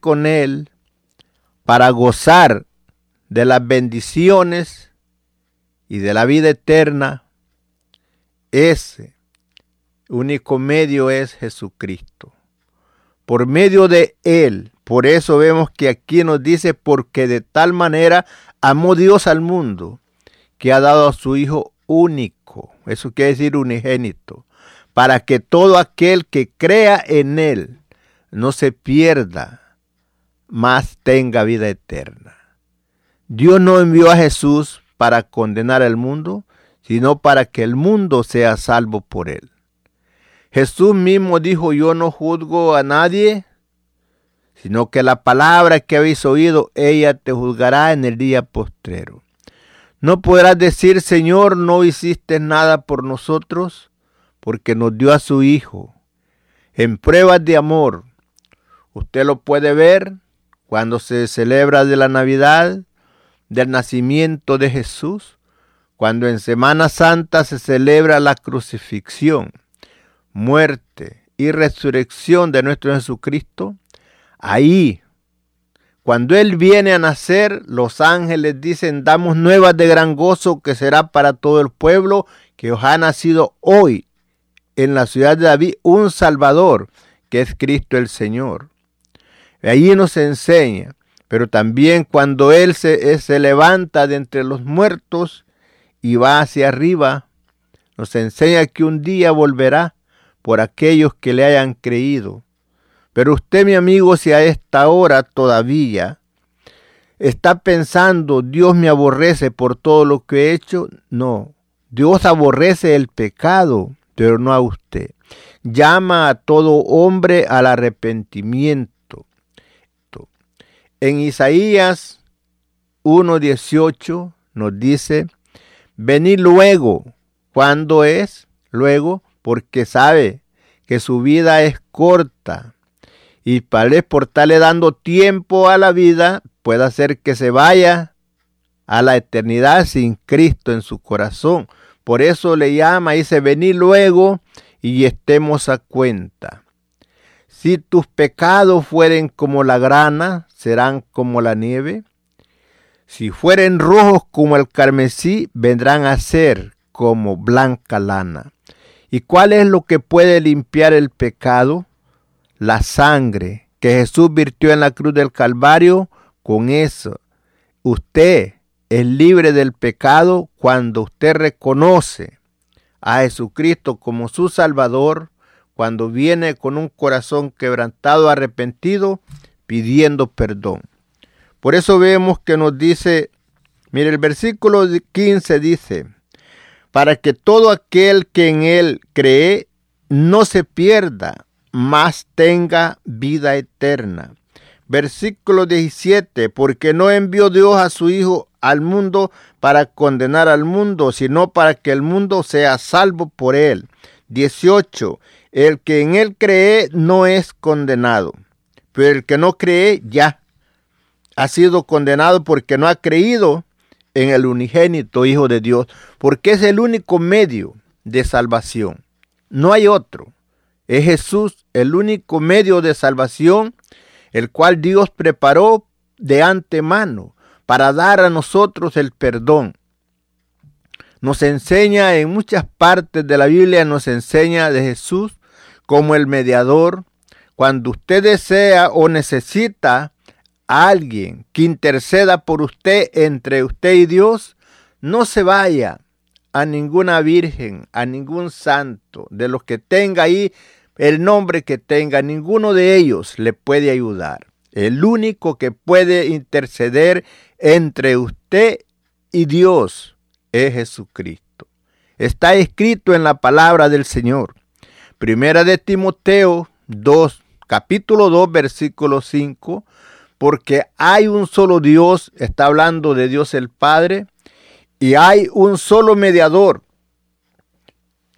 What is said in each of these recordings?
con Él para gozar de las bendiciones y de la vida eterna, ese único medio es Jesucristo. Por medio de Él, por eso vemos que aquí nos dice, porque de tal manera amó Dios al mundo, que ha dado a su Hijo único, eso quiere decir unigénito, para que todo aquel que crea en Él no se pierda, mas tenga vida eterna. Dios no envió a Jesús para condenar al mundo, sino para que el mundo sea salvo por él. Jesús mismo dijo, yo no juzgo a nadie, sino que la palabra que habéis oído, ella te juzgará en el día postrero. No podrás decir, Señor, no hiciste nada por nosotros, porque nos dio a su Hijo. En pruebas de amor, usted lo puede ver cuando se celebra de la Navidad, del nacimiento de Jesús, cuando en Semana Santa se celebra la crucifixión, muerte y resurrección de nuestro Jesucristo, ahí, cuando Él viene a nacer, los ángeles dicen, damos nuevas de gran gozo que será para todo el pueblo, que os ha nacido hoy en la ciudad de David un Salvador, que es Cristo el Señor. Allí nos enseña, pero también cuando Él se, se levanta de entre los muertos y va hacia arriba, nos enseña que un día volverá por aquellos que le hayan creído. Pero usted, mi amigo, si a esta hora todavía está pensando, Dios me aborrece por todo lo que he hecho, no. Dios aborrece el pecado, pero no a usted. Llama a todo hombre al arrepentimiento. En Isaías 1.18 nos dice, venid luego. ¿Cuándo es? Luego, porque sabe que su vida es corta y para por estarle dando tiempo a la vida, puede hacer que se vaya a la eternidad sin Cristo en su corazón. Por eso le llama dice, venid luego y estemos a cuenta. Si tus pecados fueren como la grana, serán como la nieve. Si fueren rojos como el carmesí, vendrán a ser como blanca lana. ¿Y cuál es lo que puede limpiar el pecado? La sangre que Jesús virtió en la cruz del Calvario. Con eso, usted es libre del pecado cuando usted reconoce a Jesucristo como su Salvador, cuando viene con un corazón quebrantado, arrepentido, pidiendo perdón. Por eso vemos que nos dice, mire el versículo 15 dice, para que todo aquel que en él cree no se pierda, mas tenga vida eterna. Versículo 17, porque no envió Dios a su Hijo al mundo para condenar al mundo, sino para que el mundo sea salvo por él. 18, el que en él cree no es condenado, pero el que no cree ya ha sido condenado porque no ha creído en el unigénito Hijo de Dios, porque es el único medio de salvación. No hay otro. Es Jesús el único medio de salvación, el cual Dios preparó de antemano para dar a nosotros el perdón. Nos enseña en muchas partes de la Biblia, nos enseña de Jesús como el mediador. Cuando usted desea o necesita alguien que interceda por usted entre usted y Dios, no se vaya a ninguna virgen, a ningún santo, de los que tenga ahí el nombre que tenga, ninguno de ellos le puede ayudar. El único que puede interceder entre usted y Dios es Jesucristo. Está escrito en la palabra del Señor. Primera de Timoteo 2, capítulo 2, versículo 5 porque hay un solo Dios, está hablando de Dios el Padre, y hay un solo mediador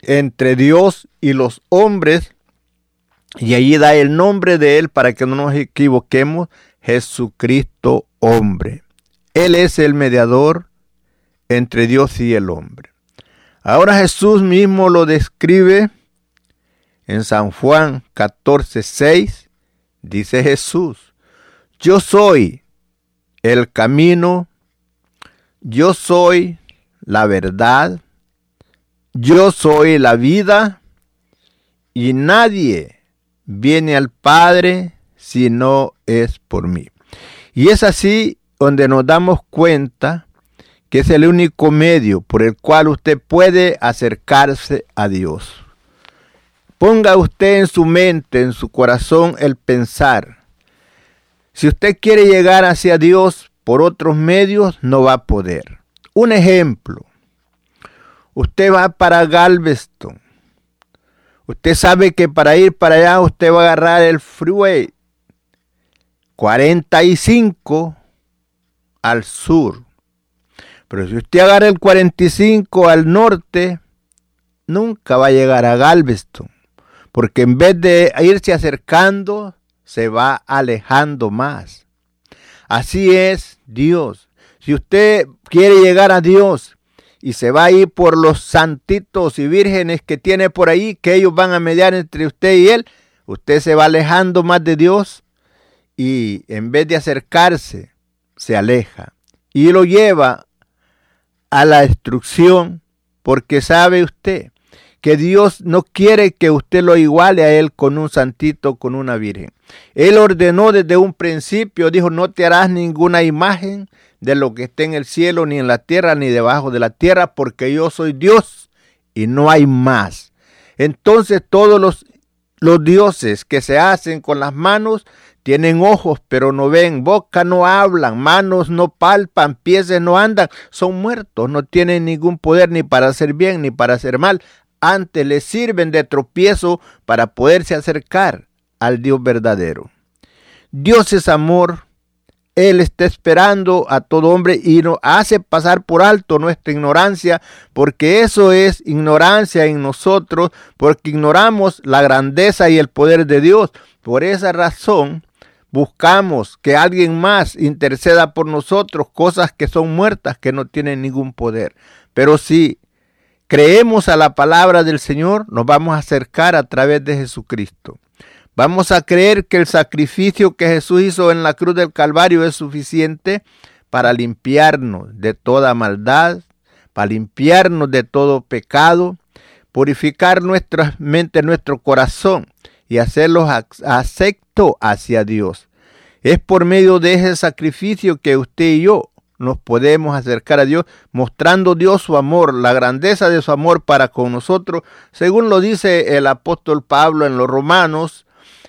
entre Dios y los hombres, y allí da el nombre de Él para que no nos equivoquemos, Jesucristo hombre. Él es el mediador entre Dios y el hombre. Ahora Jesús mismo lo describe en San Juan 14, 6, dice Jesús, yo soy el camino, yo soy la verdad, yo soy la vida y nadie viene al Padre si no es por mí. Y es así donde nos damos cuenta que es el único medio por el cual usted puede acercarse a Dios. Ponga usted en su mente, en su corazón, el pensar si usted quiere llegar hacia Dios por otros medios, no va a poder. Un ejemplo. Usted va para Galveston. Usted sabe que para ir para allá usted va a agarrar el freeway 45 al sur. Pero si usted agarra el 45 al norte, nunca va a llegar a Galveston. Porque en vez de irse acercando, se va alejando más. Así es Dios. Si usted quiere llegar a Dios y se va a ir por los santitos y vírgenes que tiene por ahí, que ellos van a mediar entre usted y él, usted se va alejando más de Dios y en vez de acercarse, se aleja y lo lleva a la destrucción porque sabe usted que Dios no quiere que usted lo iguale a Él con un santito, con una virgen. Él ordenó desde un principio, dijo, no te harás ninguna imagen de lo que esté en el cielo, ni en la tierra, ni debajo de la tierra, porque yo soy Dios y no hay más. Entonces todos los, los dioses que se hacen con las manos tienen ojos pero no ven, boca no hablan, manos no palpan, pies no andan, son muertos, no tienen ningún poder ni para hacer bien ni para hacer mal antes le sirven de tropiezo para poderse acercar al Dios verdadero. Dios es amor. Él está esperando a todo hombre y nos hace pasar por alto nuestra ignorancia, porque eso es ignorancia en nosotros, porque ignoramos la grandeza y el poder de Dios. Por esa razón, buscamos que alguien más interceda por nosotros, cosas que son muertas, que no tienen ningún poder. Pero si creemos a la palabra del Señor, nos vamos a acercar a través de Jesucristo. Vamos a creer que el sacrificio que Jesús hizo en la cruz del Calvario es suficiente para limpiarnos de toda maldad, para limpiarnos de todo pecado, purificar nuestra mente, nuestro corazón y hacerlos acepto hacia Dios. Es por medio de ese sacrificio que usted y yo nos podemos acercar a Dios, mostrando Dios su amor, la grandeza de su amor para con nosotros, según lo dice el apóstol Pablo en los Romanos,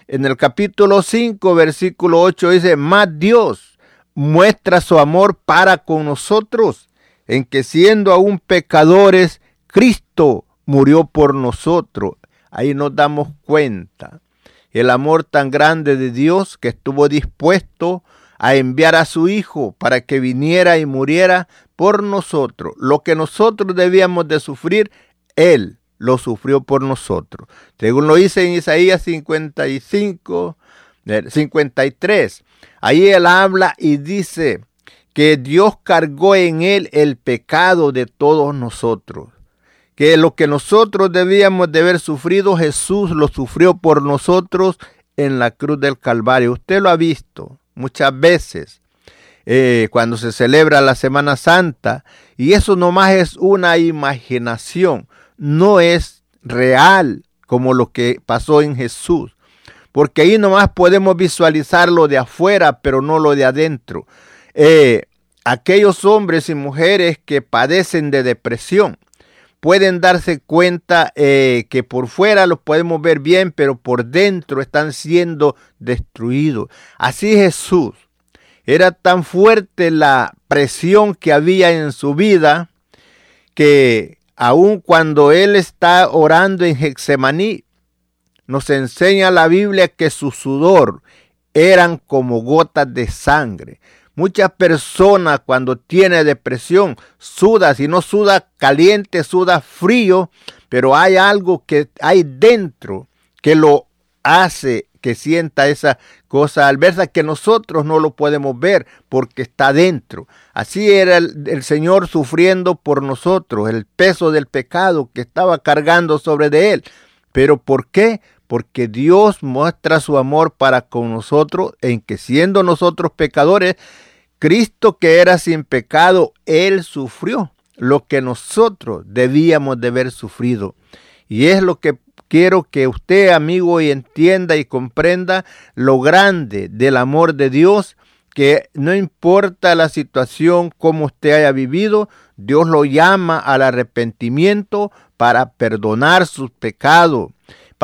en el capítulo 5, versículo 8, dice, más Dios muestra su amor para con nosotros, en que siendo aún pecadores, Cristo murió por nosotros. Ahí nos damos cuenta el amor tan grande de Dios que estuvo dispuesto a enviar a su Hijo para que viniera y muriera por nosotros. Lo que nosotros debíamos de sufrir, Él lo sufrió por nosotros. Según lo dice en Isaías 55, 53. Ahí Él habla y dice que Dios cargó en Él el pecado de todos nosotros que lo que nosotros debíamos de haber sufrido, Jesús lo sufrió por nosotros en la cruz del Calvario. Usted lo ha visto muchas veces eh, cuando se celebra la Semana Santa y eso nomás es una imaginación, no es real como lo que pasó en Jesús. Porque ahí nomás podemos visualizar lo de afuera, pero no lo de adentro. Eh, aquellos hombres y mujeres que padecen de depresión, pueden darse cuenta eh, que por fuera los podemos ver bien, pero por dentro están siendo destruidos. Así Jesús. Era tan fuerte la presión que había en su vida que aun cuando él está orando en Hexemaní, nos enseña la Biblia que su sudor eran como gotas de sangre. Muchas personas cuando tiene depresión suda, si no suda caliente, suda frío, pero hay algo que hay dentro que lo hace que sienta esa cosa adversa que nosotros no lo podemos ver porque está dentro. Así era el, el, Señor sufriendo por nosotros, el peso del pecado que estaba cargando sobre de él. Pero ¿por qué? Porque Dios muestra su amor para con nosotros en que siendo nosotros pecadores, Cristo que era sin pecado, Él sufrió lo que nosotros debíamos de haber sufrido. Y es lo que quiero que usted, amigo, entienda y comprenda lo grande del amor de Dios, que no importa la situación como usted haya vivido, Dios lo llama al arrepentimiento para perdonar sus pecados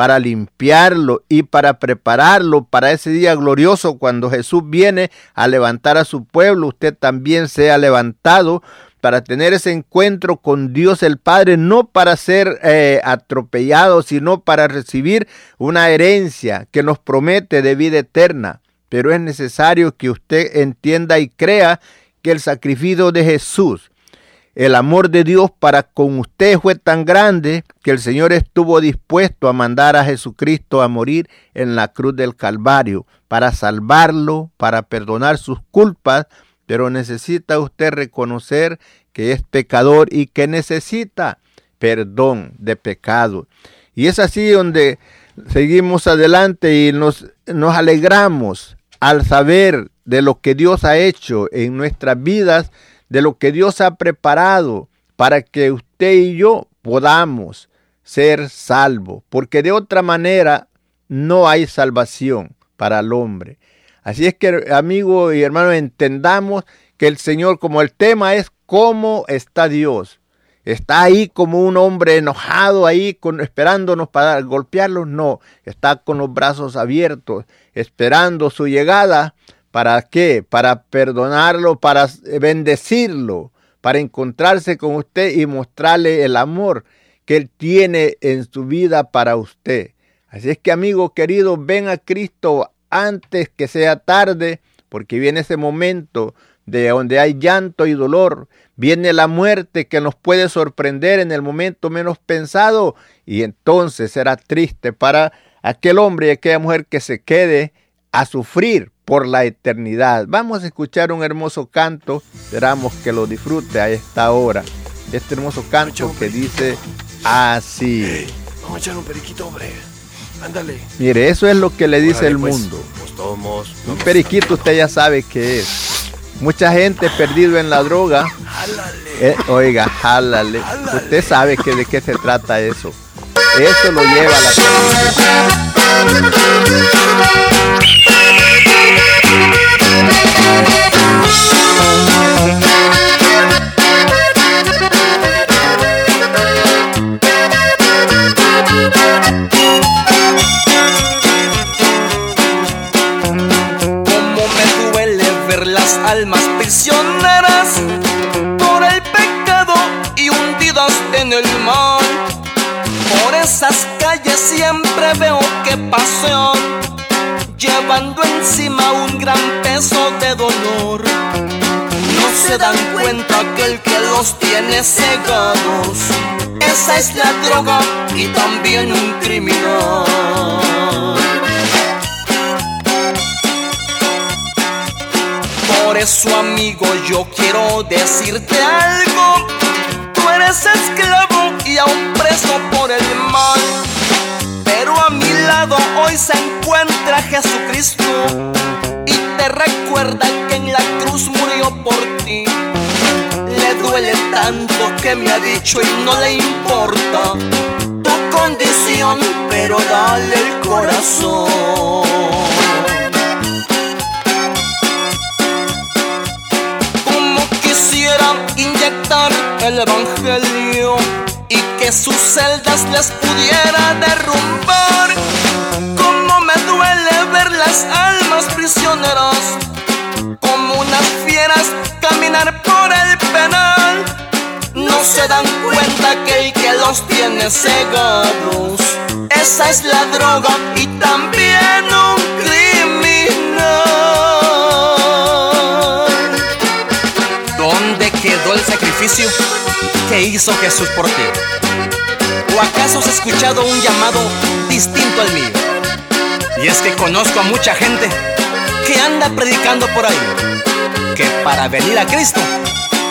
para limpiarlo y para prepararlo para ese día glorioso cuando Jesús viene a levantar a su pueblo, usted también sea levantado para tener ese encuentro con Dios el Padre, no para ser eh, atropellado, sino para recibir una herencia que nos promete de vida eterna. Pero es necesario que usted entienda y crea que el sacrificio de Jesús el amor de Dios para con usted fue tan grande que el Señor estuvo dispuesto a mandar a Jesucristo a morir en la cruz del Calvario para salvarlo, para perdonar sus culpas, pero necesita usted reconocer que es pecador y que necesita perdón de pecado. Y es así donde seguimos adelante y nos, nos alegramos al saber de lo que Dios ha hecho en nuestras vidas de lo que Dios ha preparado para que usted y yo podamos ser salvos, porque de otra manera no hay salvación para el hombre. Así es que, amigo y hermano, entendamos que el Señor, como el tema es cómo está Dios, está ahí como un hombre enojado ahí con, esperándonos para golpearlos, no, está con los brazos abiertos, esperando su llegada ¿Para qué? Para perdonarlo, para bendecirlo, para encontrarse con usted y mostrarle el amor que Él tiene en su vida para usted. Así es que amigo querido, ven a Cristo antes que sea tarde, porque viene ese momento de donde hay llanto y dolor, viene la muerte que nos puede sorprender en el momento menos pensado y entonces será triste para aquel hombre y aquella mujer que se quede a sufrir por la eternidad. Vamos a escuchar un hermoso canto, esperamos que lo disfrute a esta hora. Este hermoso canto que dice así. vamos a echar un periquito, hombre. Ándale. Mire, eso es lo que le dice el pues. mundo. Pues tomos, un periquito usted ya sabe qué es. Mucha gente perdido en la droga. Jálale. Eh, oiga, jálale. Usted sabe que de qué se trata eso. Eso lo lleva a la decirte algo. Tú eres esclavo y aún preso por el mal. Pero a mi lado hoy se encuentra Jesucristo. Y te recuerda que en la cruz murió por ti. Le duele tanto que me ha dicho y no le importa Tu condición pero dale el corazón y que sus celdas les pudiera derrumbar. Como me duele ver las almas prisioneras, como unas fieras caminar por el penal. No se dan cuenta que el que los tiene cegados, esa es la droga y también un criminal. ¿Dónde quedó el sacrificio que hizo Jesús por ti? ¿O acaso has escuchado un llamado distinto al mío? Y es que conozco a mucha gente que anda predicando por ahí que para venir a Cristo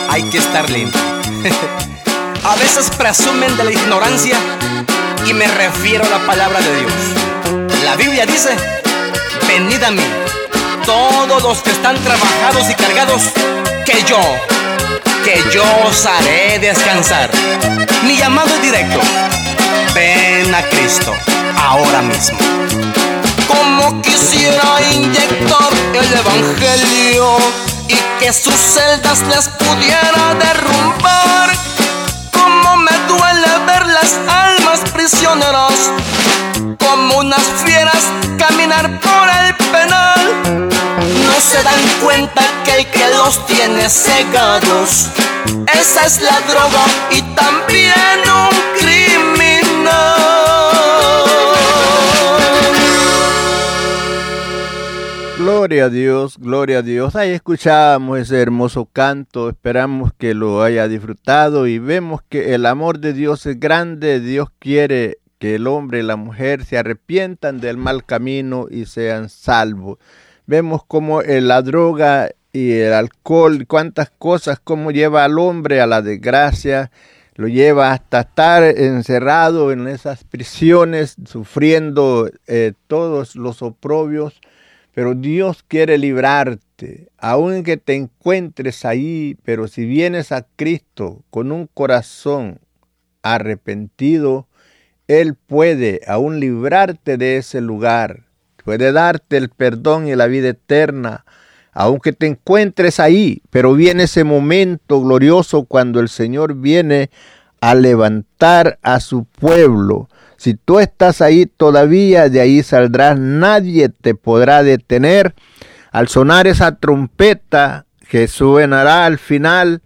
hay que estar limpio. a veces presumen de la ignorancia y me refiero a la palabra de Dios. La Biblia dice, venid a mí, todos los que están trabajados y cargados, que yo, que yo os haré descansar. Mi llamado es directo, ven a Cristo ahora mismo. Como quisiera inyectar el Evangelio y que sus celdas les pudiera derrumbar. Como me duele ver las almas prisioneras, como unas fieras caminar por el penal. Se dan cuenta que el que los tiene cegados, esa es la droga y también un criminal. Gloria a Dios, gloria a Dios. Ahí escuchábamos ese hermoso canto, esperamos que lo haya disfrutado y vemos que el amor de Dios es grande, Dios quiere que el hombre y la mujer se arrepientan del mal camino y sean salvos. Vemos como la droga y el alcohol, cuántas cosas, cómo lleva al hombre a la desgracia, lo lleva hasta estar encerrado en esas prisiones, sufriendo eh, todos los oprobios. Pero Dios quiere librarte, aun que te encuentres ahí, pero si vienes a Cristo con un corazón arrepentido, Él puede aún librarte de ese lugar, puede darte el perdón y la vida eterna, aunque te encuentres ahí, pero viene ese momento glorioso cuando el Señor viene a levantar a su pueblo. Si tú estás ahí todavía, de ahí saldrás, nadie te podrá detener. Al sonar esa trompeta que suenará al final,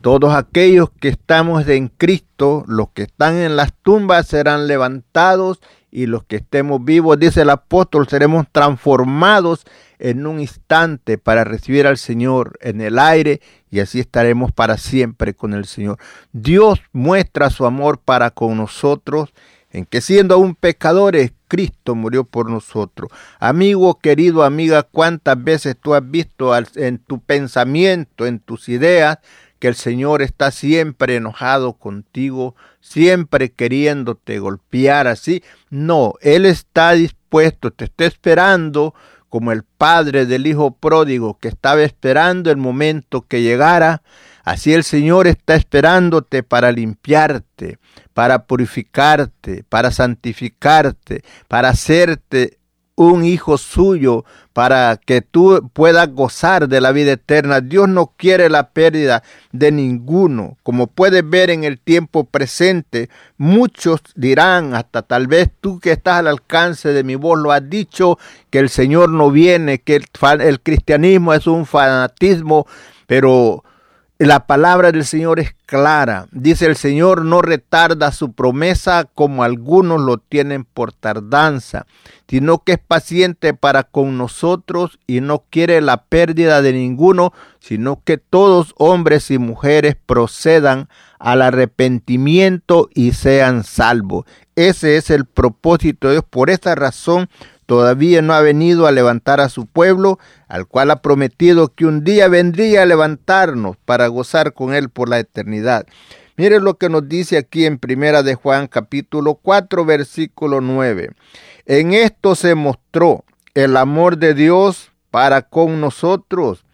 todos aquellos que estamos en Cristo, los que están en las tumbas serán levantados y los que estemos vivos, dice el apóstol, seremos transformados en un instante para recibir al Señor en el aire y así estaremos para siempre con el Señor. Dios muestra su amor para con nosotros en que siendo aún pecadores, Cristo murió por nosotros. Amigo, querido, amiga, cuántas veces tú has visto en tu pensamiento, en tus ideas, que el Señor está siempre enojado contigo, siempre queriéndote golpear así. No, Él está dispuesto, te está esperando como el padre del hijo pródigo que estaba esperando el momento que llegara Así el Señor está esperándote para limpiarte, para purificarte, para santificarte, para hacerte un hijo suyo para que tú puedas gozar de la vida eterna. Dios no quiere la pérdida de ninguno. Como puedes ver en el tiempo presente, muchos dirán, hasta tal vez tú que estás al alcance de mi voz lo has dicho, que el Señor no viene, que el, el cristianismo es un fanatismo, pero la palabra del Señor es clara. Dice el Señor no retarda su promesa como algunos lo tienen por tardanza, sino que es paciente para con nosotros y no quiere la pérdida de ninguno, sino que todos hombres y mujeres procedan al arrepentimiento y sean salvos. Ese es el propósito de Dios. Por esta razón todavía no ha venido a levantar a su pueblo, al cual ha prometido que un día vendría a levantarnos para gozar con él por la eternidad. Miren lo que nos dice aquí en Primera de Juan capítulo 4 versículo 9. En esto se mostró el amor de Dios para con nosotros,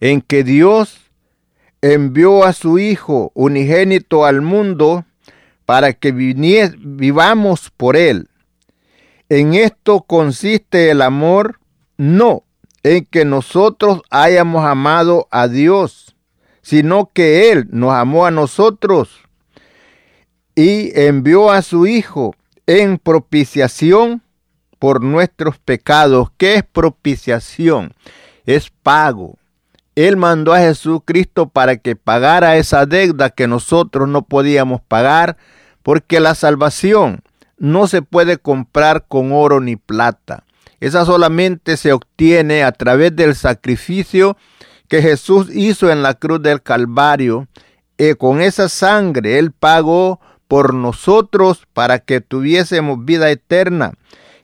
en que Dios envió a su Hijo unigénito al mundo para que vivamos por él. ¿En esto consiste el amor? No, en que nosotros hayamos amado a Dios, sino que Él nos amó a nosotros y envió a su Hijo en propiciación por nuestros pecados. ¿Qué es propiciación? Es pago. Él mandó a Jesucristo para que pagara esa deuda que nosotros no podíamos pagar, porque la salvación no se puede comprar con oro ni plata. Esa solamente se obtiene a través del sacrificio que Jesús hizo en la cruz del Calvario. Y con esa sangre Él pagó por nosotros para que tuviésemos vida eterna.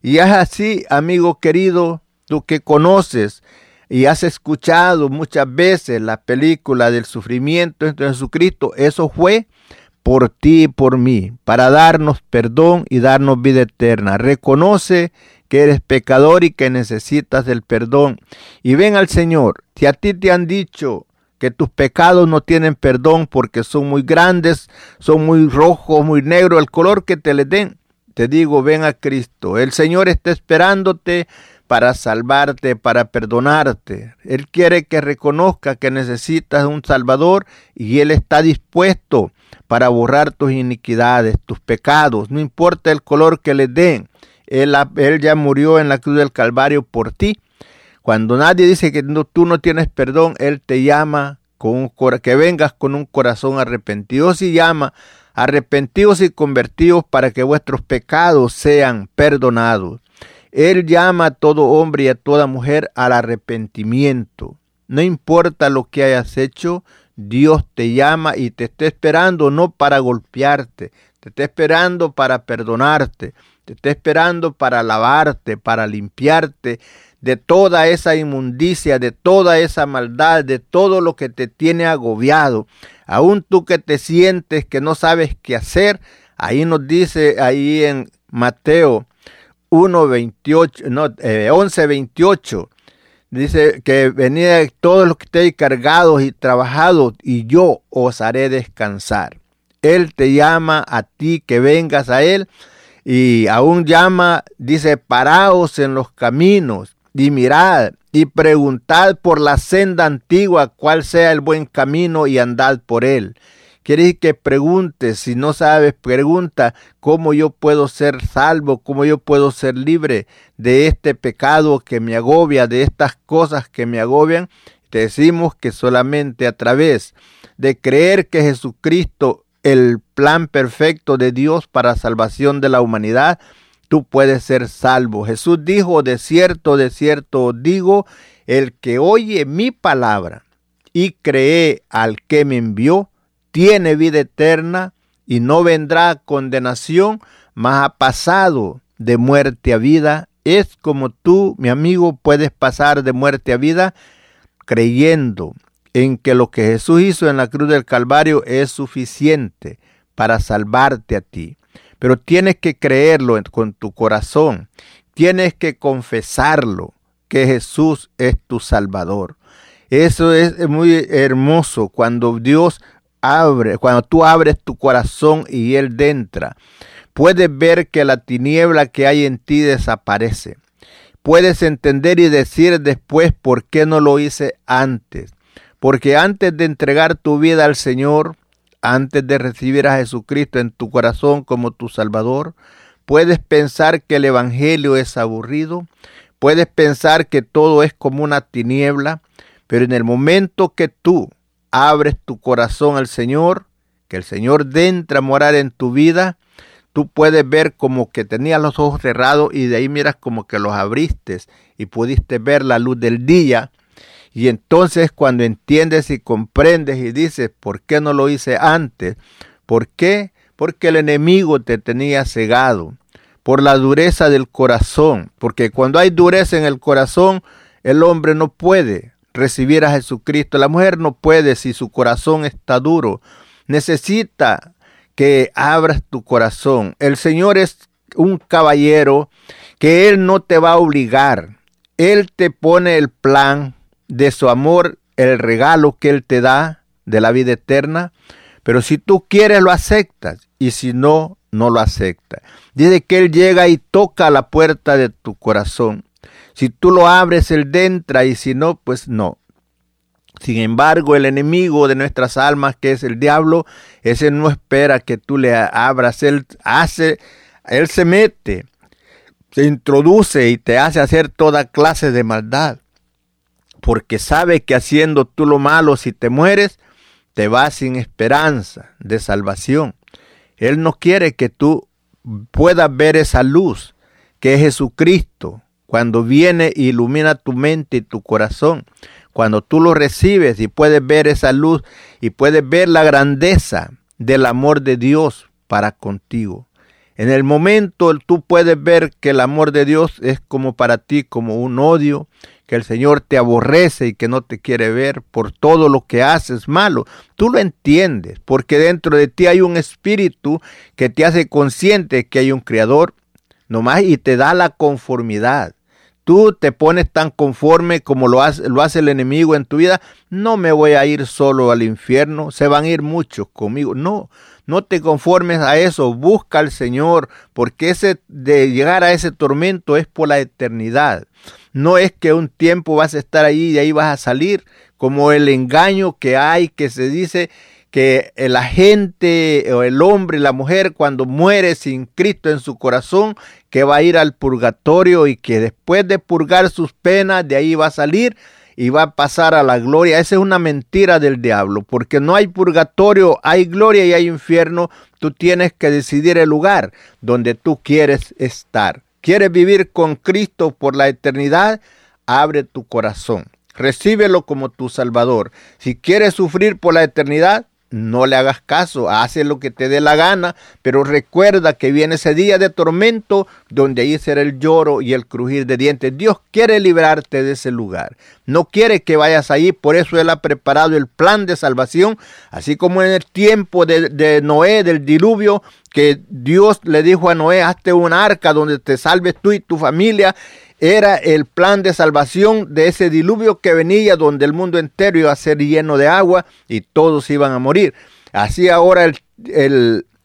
Y es así, amigo querido, tú que conoces y has escuchado muchas veces la película del sufrimiento de Jesucristo, eso fue por ti y por mí, para darnos perdón y darnos vida eterna. Reconoce que eres pecador y que necesitas del perdón. Y ven al Señor. Si a ti te han dicho que tus pecados no tienen perdón porque son muy grandes, son muy rojos, muy negros, el color que te le den, te digo, ven a Cristo. El Señor está esperándote para salvarte, para perdonarte. Él quiere que reconozca que necesitas un Salvador y Él está dispuesto para borrar tus iniquidades, tus pecados, no importa el color que le den. Él, ya murió en la cruz del Calvario por ti. Cuando nadie dice que tú no tienes perdón, Él te llama con un, que vengas con un corazón arrepentido. y llama arrepentidos y convertidos para que vuestros pecados sean perdonados. Él llama a todo hombre y a toda mujer al arrepentimiento. No importa lo que hayas hecho, Dios te llama y te está esperando no para golpearte, te está esperando para perdonarte, te está esperando para lavarte, para limpiarte de toda esa inmundicia, de toda esa maldad, de todo lo que te tiene agobiado. Aún tú que te sientes que no sabes qué hacer, ahí nos dice ahí en Mateo 1.28, no, 11.28, eh, dice que venid todos los que estéis cargados y trabajados y yo os haré descansar. Él te llama a ti que vengas a Él y aún llama, dice, paraos en los caminos y mirad y preguntad por la senda antigua cuál sea el buen camino y andad por él. Quieres que preguntes, si no sabes, pregunta cómo yo puedo ser salvo, cómo yo puedo ser libre de este pecado que me agobia, de estas cosas que me agobian. Te decimos que solamente a través de creer que Jesucristo, el plan perfecto de Dios para salvación de la humanidad, tú puedes ser salvo. Jesús dijo, de cierto, de cierto digo, el que oye mi palabra y cree al que me envió, tiene vida eterna y no vendrá condenación, mas ha pasado de muerte a vida. Es como tú, mi amigo, puedes pasar de muerte a vida creyendo en que lo que Jesús hizo en la cruz del Calvario es suficiente para salvarte a ti. Pero tienes que creerlo con tu corazón. Tienes que confesarlo que Jesús es tu Salvador. Eso es muy hermoso cuando Dios cuando tú abres tu corazón y Él entra. Puedes ver que la tiniebla que hay en ti desaparece. Puedes entender y decir después por qué no lo hice antes. Porque antes de entregar tu vida al Señor, antes de recibir a Jesucristo en tu corazón como tu Salvador, puedes pensar que el Evangelio es aburrido, puedes pensar que todo es como una tiniebla, pero en el momento que tú abres tu corazón al Señor, que el Señor entra a morar en tu vida, tú puedes ver como que tenías los ojos cerrados y de ahí miras como que los abriste y pudiste ver la luz del día y entonces cuando entiendes y comprendes y dices, ¿por qué no lo hice antes? ¿Por qué? Porque el enemigo te tenía cegado por la dureza del corazón, porque cuando hay dureza en el corazón, el hombre no puede recibir a Jesucristo, la mujer no puede si su corazón está duro. Necesita que abras tu corazón. El Señor es un caballero que Él no te va a obligar. Él te pone el plan, de su amor el regalo que Él te da de la vida eterna, pero si tú quieres lo aceptas y si no, no lo aceptas. Dice que Él llega y toca la puerta de tu corazón. Si tú lo abres, Él entra y si no, pues no. Sin embargo, el enemigo de nuestras almas, que es el diablo, ese no espera que tú le abras. Él hace, Él se mete, se introduce y te hace hacer toda clase de maldad porque sabe que haciendo tú lo malo, si te mueres, te vas sin esperanza de salvación. Él no quiere que tú puedas ver esa luz que es Jesucristo, cuando viene ilumina tu mente y tu corazón. Cuando tú lo recibes y puedes ver esa luz y puedes ver la grandeza del amor de Dios para contigo. En el momento tú puedes ver que el amor de Dios es como para ti como un odio, que el Señor te aborrece y que no te quiere ver por todo lo que haces malo. Tú lo entiendes, porque dentro de ti hay un espíritu que te hace consciente que hay un creador, nomás y te da la conformidad. Tú te pones tan conforme como lo hace, lo hace el enemigo en tu vida. No me voy a ir solo al infierno, se van a ir muchos conmigo. No, no te conformes a eso, busca al Señor, porque ese de llegar a ese tormento es por la eternidad. No es que un tiempo vas a estar ahí y ahí vas a salir, como el engaño que hay, que se dice que la gente o el hombre la mujer cuando muere sin Cristo en su corazón, que va a ir al purgatorio y que después de purgar sus penas, de ahí va a salir y va a pasar a la gloria. Esa es una mentira del diablo, porque no hay purgatorio, hay gloria y hay infierno. Tú tienes que decidir el lugar donde tú quieres estar. ¿Quieres vivir con Cristo por la eternidad? Abre tu corazón. Recíbelo como tu Salvador. Si quieres sufrir por la eternidad, no le hagas caso, hace lo que te dé la gana, pero recuerda que viene ese día de tormento donde ahí será el lloro y el crujir de dientes. Dios quiere librarte de ese lugar. No quiere que vayas allí, por eso Él ha preparado el plan de salvación, así como en el tiempo de, de Noé, del diluvio, que Dios le dijo a Noé, hazte un arca donde te salves tú y tu familia. Era el plan de salvación de ese diluvio que venía donde el mundo entero iba a ser lleno de agua y todos iban a morir. Así ahora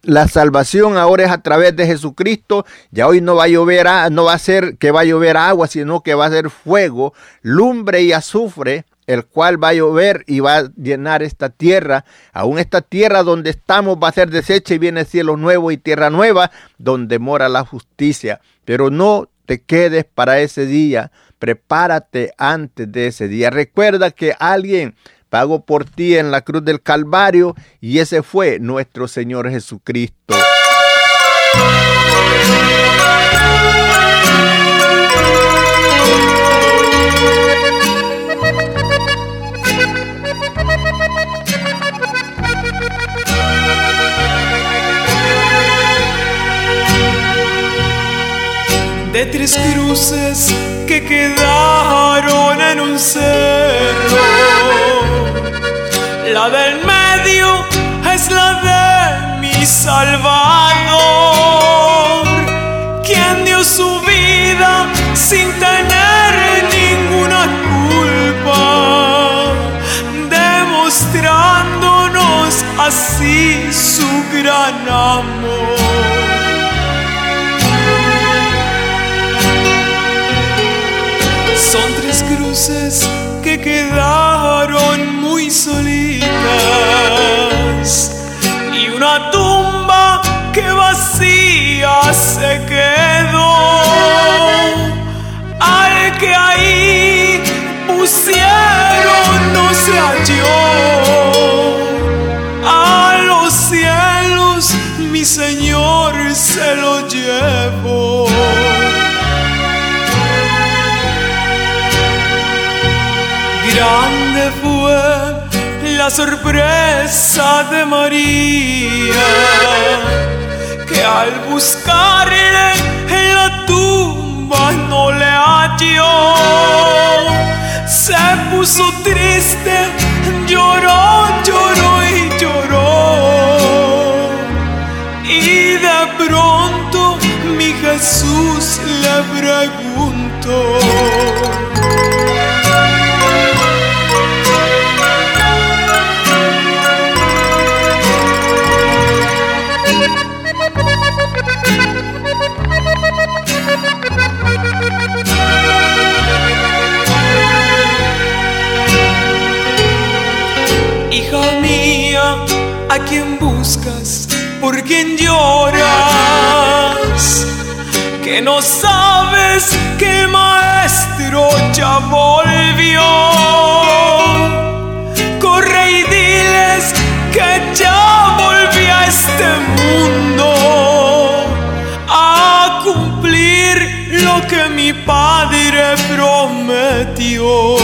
la salvación ahora es a través de Jesucristo. Ya hoy no va a llover, no va a ser que va a llover agua, sino que va a ser fuego, lumbre y azufre el cual va a llover y va a llenar esta tierra. Aún esta tierra donde estamos va a ser deshecha y viene cielo nuevo y tierra nueva donde mora la justicia. Pero no te quedes para ese día, prepárate antes de ese día. Recuerda que alguien pagó por ti en la cruz del Calvario y ese fue nuestro Señor Jesucristo. de tres cruces que quedaron en un cerro. La del medio es la de mi Salvador, quien dio su vida sin tener ninguna culpa, demostrándonos así su gran amor. Que quedaron muy solitas y una tumba que vacía se quedó. Al que ahí pusieron no se halló. A los cielos mi Señor se lo llevó. Grande fue la sorpresa de María, que al buscarle en la tumba no le halló. Se puso triste, lloró, lloró y lloró. Y de pronto mi Jesús le preguntó. ¿Por quién lloras? Que no sabes que el maestro ya volvió. Corre y diles que ya volví a este mundo a cumplir lo que mi padre prometió.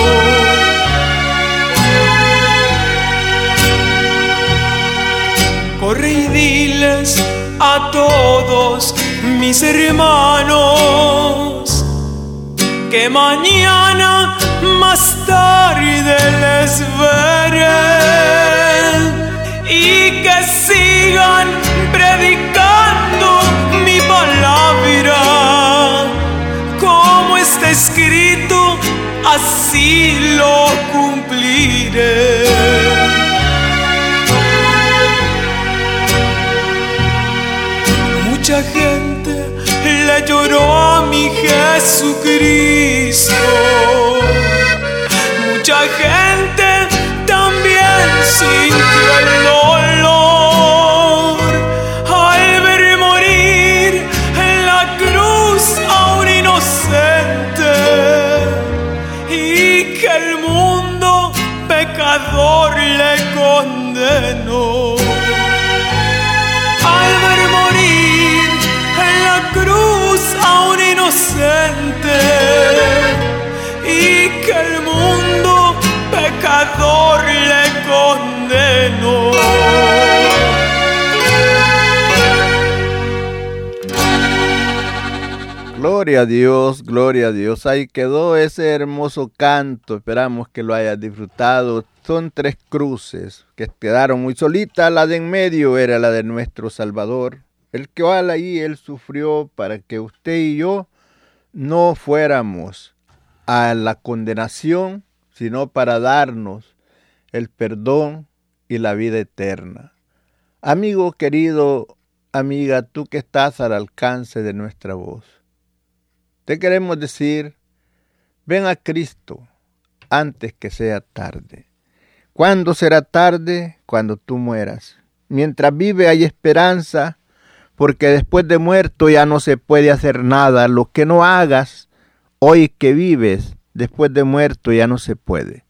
Todos mis hermanos que mañana más tarde les veré y que sigan predicando mi palabra como está escrito así lo cumpliré lloró mi Jesucristo. Mucha gente también sintió el dolor Gloria a Dios, gloria a Dios. Ahí quedó ese hermoso canto. Esperamos que lo hayas disfrutado. Son tres cruces que quedaron muy solitas. La de en medio era la de nuestro Salvador. El que ahí, Él sufrió para que usted y yo no fuéramos a la condenación, sino para darnos el perdón y la vida eterna. Amigo querido, amiga, tú que estás al alcance de nuestra voz, te queremos decir, ven a Cristo antes que sea tarde. ¿Cuándo será tarde? Cuando tú mueras. Mientras vive hay esperanza, porque después de muerto ya no se puede hacer nada. Lo que no hagas hoy que vives, después de muerto ya no se puede.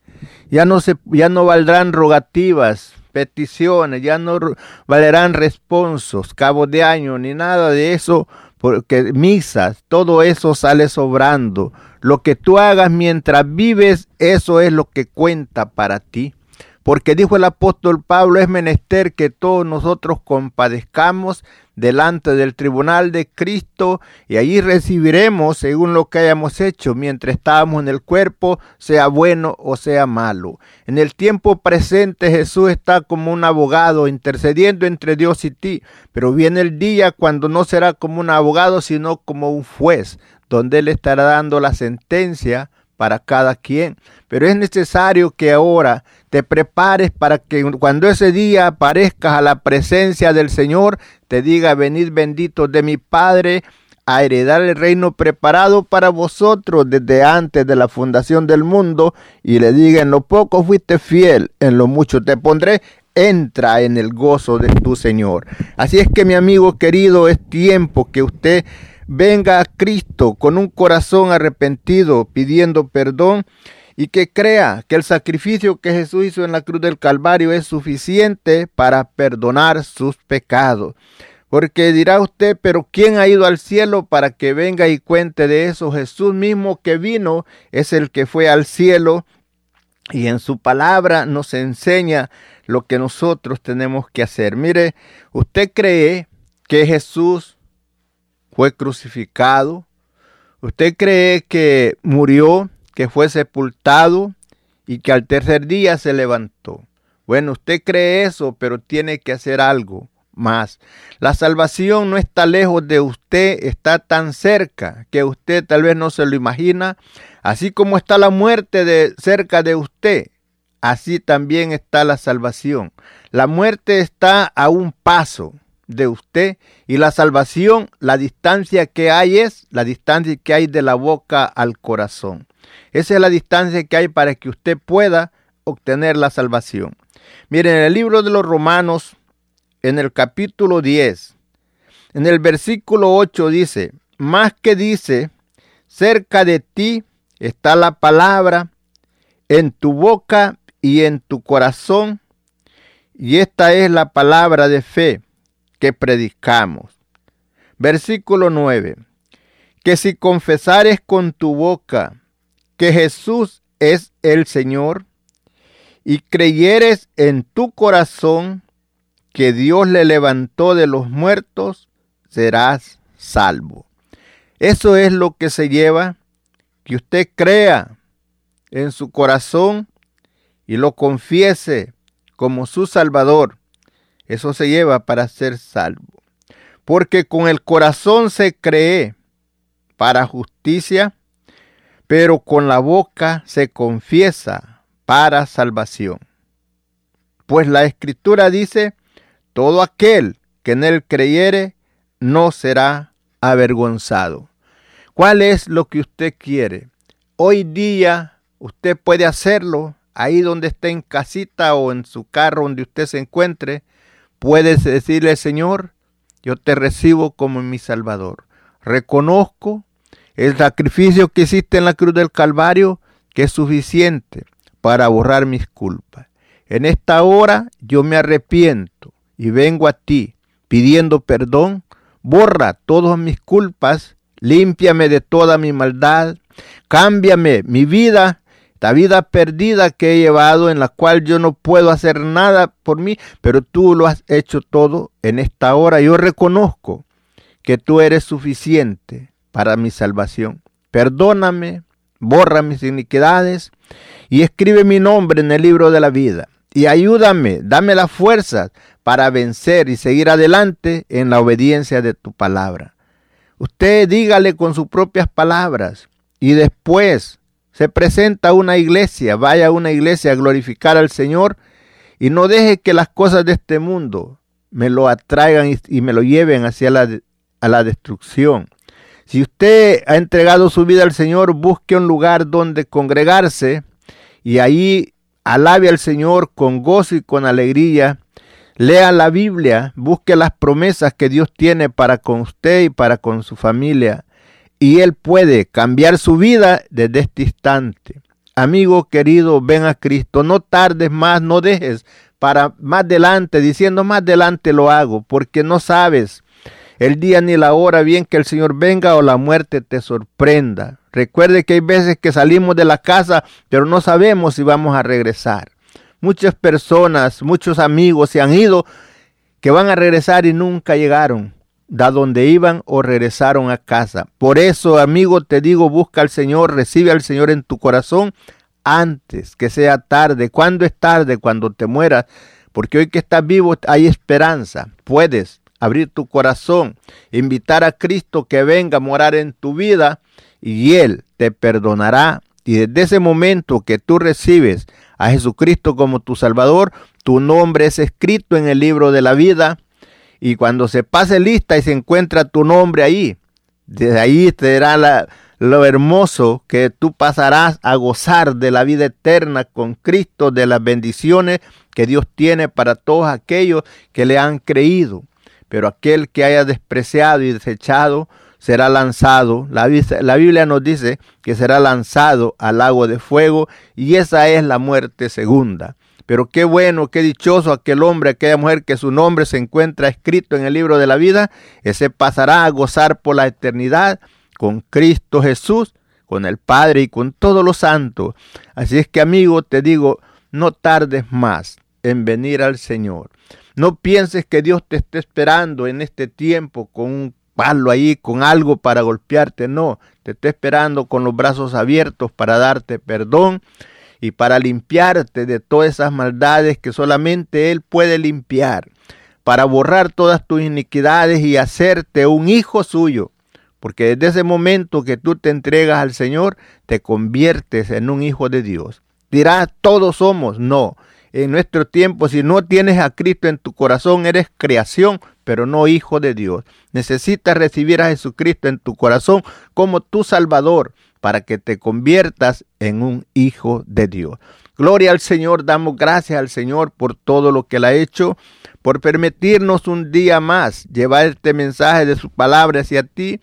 Ya no, se, ya no valdrán rogativas, peticiones, ya no valerán responsos, cabos de año, ni nada de eso, porque misas, todo eso sale sobrando. Lo que tú hagas mientras vives, eso es lo que cuenta para ti. Porque dijo el apóstol Pablo, es menester que todos nosotros compadezcamos delante del tribunal de Cristo y allí recibiremos según lo que hayamos hecho mientras estábamos en el cuerpo, sea bueno o sea malo. En el tiempo presente Jesús está como un abogado intercediendo entre Dios y ti, pero viene el día cuando no será como un abogado, sino como un juez, donde Él estará dando la sentencia para cada quien. Pero es necesario que ahora te prepares para que cuando ese día aparezcas a la presencia del Señor, te diga, venid benditos de mi Padre a heredar el reino preparado para vosotros desde antes de la fundación del mundo y le diga, en lo poco fuiste fiel, en lo mucho te pondré, entra en el gozo de tu Señor. Así es que mi amigo querido, es tiempo que usted venga a Cristo con un corazón arrepentido, pidiendo perdón y que crea que el sacrificio que Jesús hizo en la cruz del Calvario es suficiente para perdonar sus pecados. Porque dirá usted, pero ¿quién ha ido al cielo para que venga y cuente de eso? Jesús mismo que vino es el que fue al cielo y en su palabra nos enseña lo que nosotros tenemos que hacer. Mire, usted cree que Jesús fue crucificado, usted cree que murió, que fue sepultado y que al tercer día se levantó. Bueno, usted cree eso, pero tiene que hacer algo más. La salvación no está lejos de usted, está tan cerca que usted tal vez no se lo imagina. Así como está la muerte de cerca de usted, así también está la salvación. La muerte está a un paso de usted y la salvación, la distancia que hay es la distancia que hay de la boca al corazón. Esa es la distancia que hay para que usted pueda obtener la salvación. Miren, en el libro de los Romanos, en el capítulo 10, en el versículo 8 dice, más que dice, cerca de ti está la palabra, en tu boca y en tu corazón, y esta es la palabra de fe que predicamos. Versículo 9. Que si confesares con tu boca que Jesús es el Señor y creyeres en tu corazón que Dios le levantó de los muertos, serás salvo. Eso es lo que se lleva, que usted crea en su corazón y lo confiese como su Salvador eso se lleva para ser salvo. Porque con el corazón se cree para justicia, pero con la boca se confiesa para salvación. Pues la escritura dice, todo aquel que en él creyere no será avergonzado. ¿Cuál es lo que usted quiere? Hoy día usted puede hacerlo ahí donde esté en casita o en su carro donde usted se encuentre Puedes decirle, Señor, yo te recibo como mi Salvador. Reconozco el sacrificio que hiciste en la cruz del Calvario, que es suficiente para borrar mis culpas. En esta hora yo me arrepiento y vengo a ti pidiendo perdón. Borra todas mis culpas, límpiame de toda mi maldad, cámbiame mi vida la vida perdida que he llevado en la cual yo no puedo hacer nada por mí, pero tú lo has hecho todo en esta hora. Yo reconozco que tú eres suficiente para mi salvación. Perdóname, borra mis iniquidades y escribe mi nombre en el libro de la vida. Y ayúdame, dame la fuerza para vencer y seguir adelante en la obediencia de tu palabra. Usted dígale con sus propias palabras y después se presenta a una iglesia, vaya a una iglesia a glorificar al Señor y no deje que las cosas de este mundo me lo atraigan y, me lo lleven hacia la, a la destrucción. Si usted ha entregado su vida al Señor, busque un lugar donde congregarse y ahí alabe al Señor con gozo y con alegría. Lea la Biblia, busque las promesas que Dios tiene para con usted y para con su familia y Él puede cambiar su vida desde este instante. Amigo querido, ven a Cristo, no tardes más, no dejes para más adelante, diciendo más adelante lo hago, porque no sabes el día ni la hora bien que el Señor venga o la muerte te sorprenda. Recuerde que hay veces que salimos de la casa, pero no sabemos si vamos a regresar. Muchas personas, muchos amigos se han ido que van a regresar y nunca llegaron da donde iban o regresaron a casa. Por eso, amigo, te digo, busca al Señor, recibe al Señor en tu corazón antes que sea tarde. ¿Cuándo es tarde? Cuando te mueras. Porque hoy que estás vivo hay esperanza. Puedes abrir tu corazón, invitar a Cristo que venga a morar en tu vida y Él te perdonará. Y desde ese momento que tú recibes a Jesucristo como tu Salvador, tu nombre es escrito en el libro de la vida y cuando se pase lista y se encuentra tu nombre ahí, desde ahí será la, lo hermoso que tú pasarás a gozar de la vida eterna con Cristo, de las bendiciones que Dios tiene para todos aquellos que le han creído. Pero aquel que haya despreciado y desechado será lanzado. La, Biblia nos dice que será lanzado al lago de fuego y esa es la muerte segunda. Pero qué bueno, qué dichoso aquel hombre, aquella mujer que su nombre se encuentra escrito en el libro de la vida, ese pasará a gozar por la eternidad con Cristo Jesús, con el Padre y con todos los santos. Así es que amigo, te digo, no tardes más en venir al Señor. No pienses que Dios te esté esperando en este tiempo con un palo ahí, con algo para golpearte. No, te está esperando con los brazos abiertos para darte perdón y para limpiarte de todas esas maldades que solamente Él puede limpiar, para borrar todas tus iniquidades y hacerte un hijo suyo. Porque desde ese momento que tú te entregas al Señor, te conviertes en un hijo de Dios. Dirás, todos somos. No, en nuestro tiempo, si no tienes a Cristo en tu corazón, eres creación, pero no hijo de Dios. Necesitas recibir a Jesucristo en tu corazón como tu Salvador para que te conviertas en un hijo de Dios. Gloria al Señor, damos gracias al Señor por todo lo que Él ha hecho, por permitirnos un día más llevar este mensaje de su palabra hacia ti.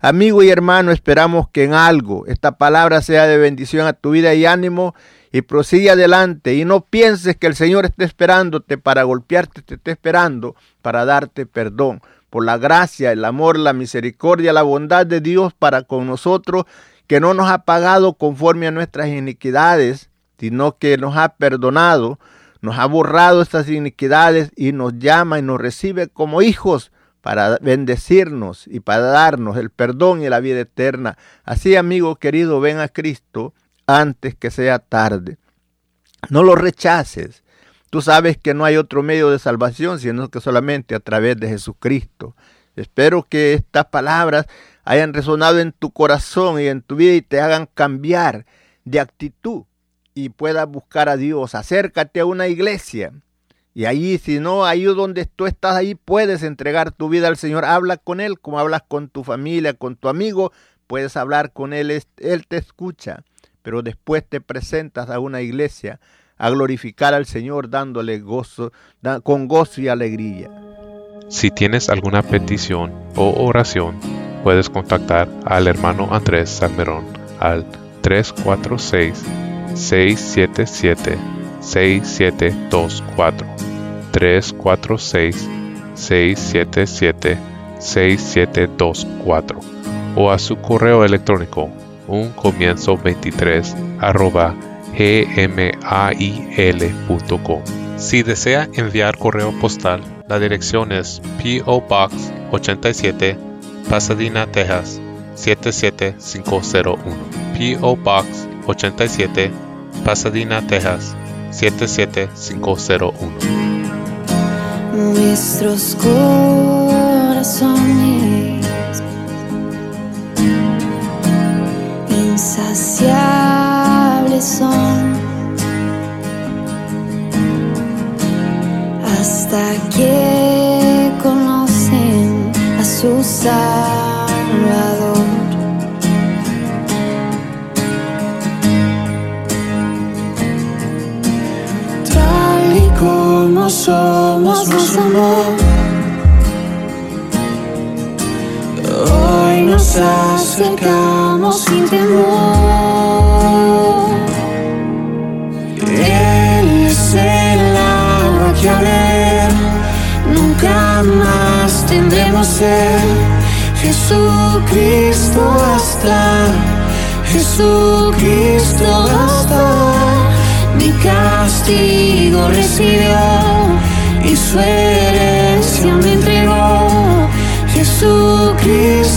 Amigo y hermano, esperamos que en algo esta palabra sea de bendición a tu vida y ánimo y prosigue adelante y no pienses que el Señor esté esperándote para golpearte, te esté esperando para darte perdón. Por la gracia, el amor, la misericordia, la bondad de Dios para con nosotros que no nos ha pagado conforme a nuestras iniquidades, sino que nos ha perdonado, nos ha borrado estas iniquidades y nos llama y nos recibe como hijos para bendecirnos y para darnos el perdón y la vida eterna. Así, amigo querido, ven a Cristo antes que sea tarde. No lo rechaces. Tú sabes que no hay otro medio de salvación sino que solamente a través de Jesucristo. Espero que estas palabras hayan resonado en tu corazón y en tu vida y te hagan cambiar de actitud y puedas buscar a Dios. Acércate a una iglesia. Y ahí, si no, ahí donde tú estás, ahí puedes entregar tu vida al Señor. Habla con Él como hablas con tu familia, con tu amigo. Puedes hablar con Él, Él te escucha. Pero después te presentas a una iglesia a glorificar al Señor dándole gozo, con gozo y alegría. Si tienes alguna petición o oración, puedes contactar al hermano Andrés Salmerón al 346-677-6724. 346-677-6724 o a su correo electrónico un comienzo 23 arroba gmail.com. Si desea enviar correo postal, la dirección es PO Box 87 Pasadena, Texas 77501. P.O. Box 87, Pasadena, Texas 77501. Nuestros corazones insaciables son hasta que conocen a sus Salvador. Tal y como somos, nos nos acercamos sin temor. Él es el agua que a nunca más tendremos ser. Jesucristo hasta, Jesucristo hasta, mi castigo recibió y su herencia me entregó. Jesucristo